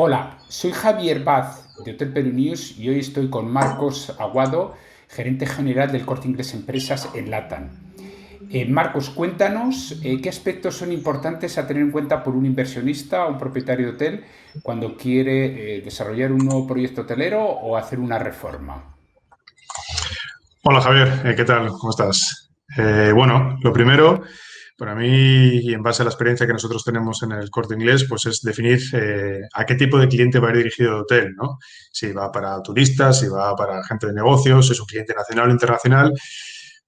Hola, soy Javier Baz de Hotel Perú News y hoy estoy con Marcos Aguado, gerente general del Corte Inglés Empresas en LATAM. Eh, Marcos, cuéntanos eh, qué aspectos son importantes a tener en cuenta por un inversionista o un propietario de hotel cuando quiere eh, desarrollar un nuevo proyecto hotelero o hacer una reforma. Hola Javier, ¿qué tal? ¿Cómo estás? bueno, lo primero, para mí, y en base a la experiencia que nosotros tenemos en el corte inglés, pues es definir eh, a qué tipo de cliente va a ir dirigido el hotel, ¿no? Si va para turistas, si va para gente de negocios, si es un cliente nacional o internacional,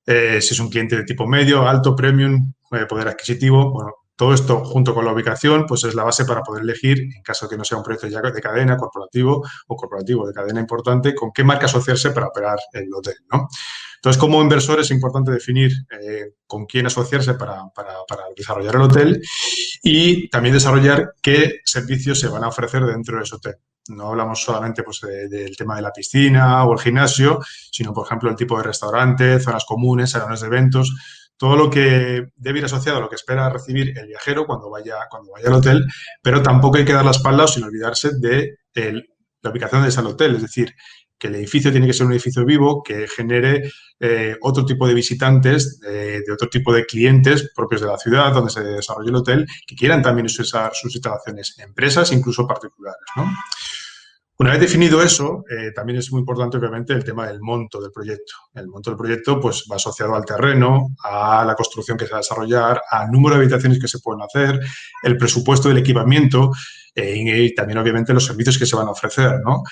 eh, si es un cliente de tipo medio, alto, premium, eh, poder adquisitivo. Bueno, todo esto junto con la ubicación, pues es la base para poder elegir, en caso de que no sea un proyecto ya de cadena, corporativo o corporativo de cadena importante, con qué marca asociarse para operar el hotel. Entonces, como inversor es importante definir eh, con quién asociarse para, desarrollar el hotel y también desarrollar qué servicios se van a ofrecer dentro de ese hotel. No hablamos solamente pues, del tema de la piscina o el gimnasio, sino, por ejemplo, el tipo de restaurante, zonas comunes, salones de eventos, todo lo que debe ir asociado a lo que espera recibir el viajero cuando vaya, cuando vaya al hotel, pero tampoco hay que dar la espalda sin olvidarse de la ubicación de ese hotel, es decir, que el edificio tiene que ser un edificio vivo que genere eh, otro tipo de visitantes, de otro tipo de clientes propios de la ciudad donde se desarrolle el hotel, que quieran también usar sus instalaciones, empresas, incluso particulares. Una vez definido eso, eh, también es muy importante, obviamente, el tema del monto del proyecto. El monto del proyecto pues, va asociado al terreno, a la construcción que se va a desarrollar, al número de habitaciones que se pueden hacer, el presupuesto del equipamiento eh, y también, obviamente, los servicios que se van a ofrecer. ¿no?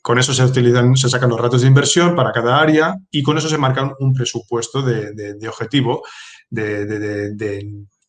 Con eso se utilizan, se sacan los ratos de inversión para cada área y con eso se marca un presupuesto de, objetivo de,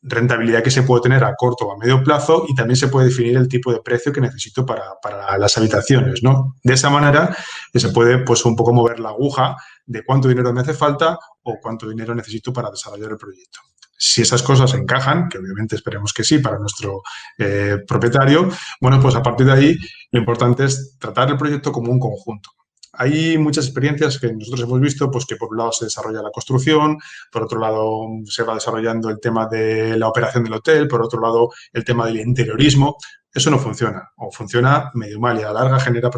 rentabilidad que se puede tener a corto o a medio plazo y también se puede definir el tipo de precio que necesito para, las habitaciones. ¿no? De esa manera se puede pues, un poco mover la aguja de cuánto dinero me hace falta o cuánto dinero necesito para desarrollar el proyecto. Si esas cosas encajan, que obviamente esperemos que sí para nuestro eh, propietario, bueno, pues a partir de ahí lo importante es tratar el proyecto como un conjunto. Hay muchas experiencias que nosotros hemos visto, pues que por un lado se desarrolla la construcción, por otro lado se va desarrollando el tema de la operación del hotel, por otro lado el tema del interiorismo. Eso no funciona o funciona medio mal y a la larga genera,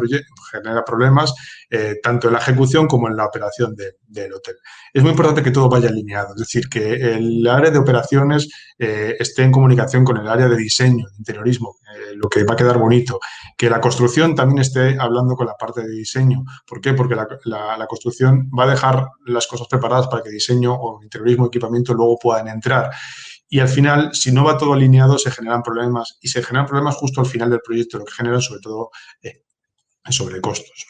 genera problemas eh, tanto en la ejecución como en la operación del hotel. Es muy importante que todo vaya alineado, es decir, que el área de operaciones eh, esté en comunicación con el área de diseño, de interiorismo, eh, lo que va a quedar bonito, que la construcción también esté hablando con la parte de diseño. ¿Por qué? Porque la, construcción va a dejar las cosas preparadas para que diseño o interiorismo, equipamiento luego puedan entrar. Y al final, si no va todo alineado, se generan problemas y se generan problemas justo al final del proyecto, lo que genera sobre todo eh, sobrecostos.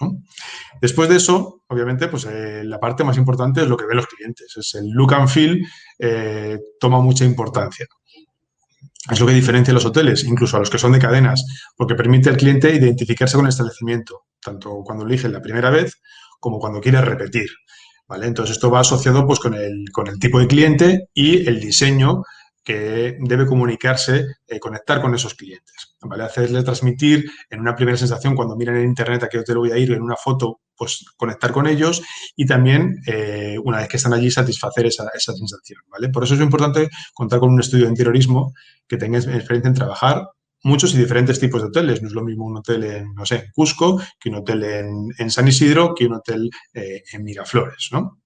Después de eso, obviamente, pues eh, la parte más importante es lo que ven los clientes. Es el look and feel, eh, toma mucha importancia. Es lo que diferencia a los hoteles, incluso a los que son de cadenas, porque permite al cliente identificarse con el establecimiento, tanto cuando elige la primera vez como cuando quiere repetir. ¿vale? Entonces, esto va asociado pues, con, el, con el tipo de cliente y el diseño que debe comunicarse, eh, conectar con esos clientes, ¿vale? Hacerle transmitir en una primera sensación cuando miren en internet a qué hotel voy a ir, en una foto, pues conectar con ellos y también, eh, una vez que están allí, satisfacer esa, esa, sensación, ¿vale? Por eso es importante contar con un estudio de interiorismo que tenga experiencia en trabajar muchos y diferentes tipos de hoteles. No es lo mismo un hotel en, no sé, en Cusco que un hotel en, San Isidro que un hotel eh, en Miraflores, ¿no?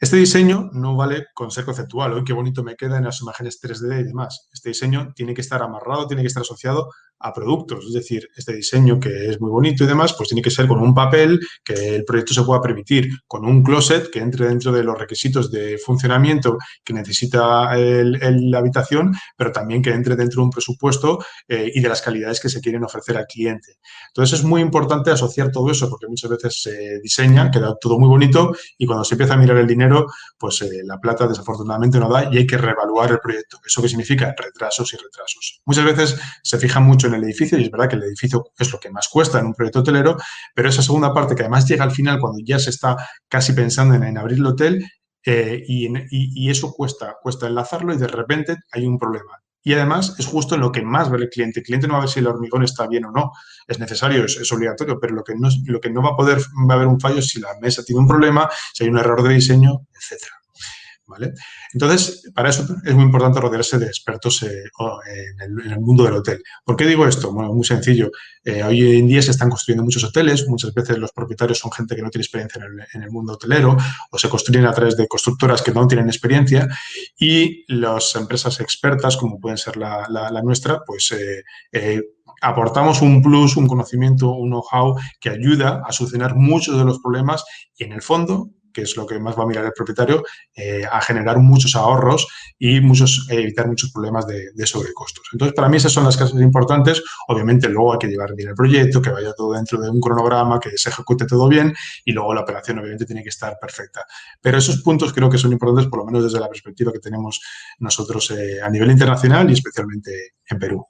Este diseño no vale con ser conceptual. Hoy qué bonito me queda en las imágenes 3D y demás. Este diseño tiene que estar amarrado, tiene que estar asociado a productos. Es decir, este diseño que es muy bonito y demás, pues tiene que ser con un papel que el proyecto se pueda permitir, con un closet que entre dentro de los requisitos de funcionamiento que necesita la habitación, pero también que entre dentro de un presupuesto eh, y de las calidades que se quieren ofrecer al cliente. Entonces es muy importante asociar todo eso porque muchas veces se diseña, queda todo muy bonito y cuando se empieza a mirar el dinero, pues eh, la plata desafortunadamente no da y hay que reevaluar el proyecto. ¿Eso qué significa? Retrasos y retrasos. Muchas veces se fija mucho en el edificio y es verdad que el edificio es lo que más cuesta en un proyecto hotelero, pero esa segunda parte que además llega al final cuando ya se está casi pensando en, abrir el hotel eh, y, eso cuesta, cuesta enlazarlo y de repente hay un problema. Y además es justo en lo que más ve el cliente. El cliente no va a ver si el hormigón está bien o no. Es necesario, es, obligatorio, pero lo que, no, lo que no va a poder, va a haber un fallo si la mesa tiene un problema, si hay un error de diseño, etcétera. Entonces, para eso es muy importante rodearse de expertos eh, en, el, mundo del hotel. ¿Por qué digo esto? Bueno, muy sencillo. Eh, hoy en día se están construyendo muchos hoteles, muchas veces los propietarios son gente que no tiene experiencia en el, mundo hotelero o se construyen a través de constructoras que no tienen experiencia y las empresas expertas, como pueden ser la, nuestra, pues eh, aportamos un plus, un conocimiento, un know-how que ayuda a solucionar muchos de los problemas y en el fondo que es lo que más va a mirar el propietario, eh, a generar muchos ahorros y muchos, eh, evitar muchos problemas de, sobrecostos. Entonces, para mí esas son las cosas importantes. Obviamente, luego hay que llevar bien el proyecto, que vaya todo dentro de un cronograma, que se ejecute todo bien y luego la operación, obviamente, tiene que estar perfecta. Pero esos puntos creo que son importantes, por lo menos desde la perspectiva que tenemos nosotros eh, a nivel internacional y especialmente en Perú.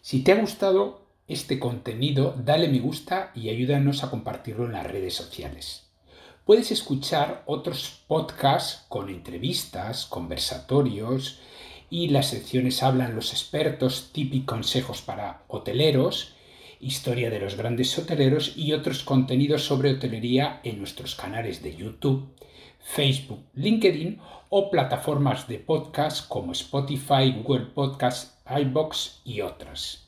Si te ha gustado este contenido, dale me gusta y ayúdanos a compartirlo en las redes sociales. Puedes escuchar otros podcasts con entrevistas, conversatorios y las secciones Hablan los expertos, típicos consejos para hoteleros, historia de los grandes hoteleros y otros contenidos sobre hotelería en nuestros canales de YouTube, Facebook, LinkedIn o plataformas de podcast como Spotify, Google Podcasts, iBox y otras.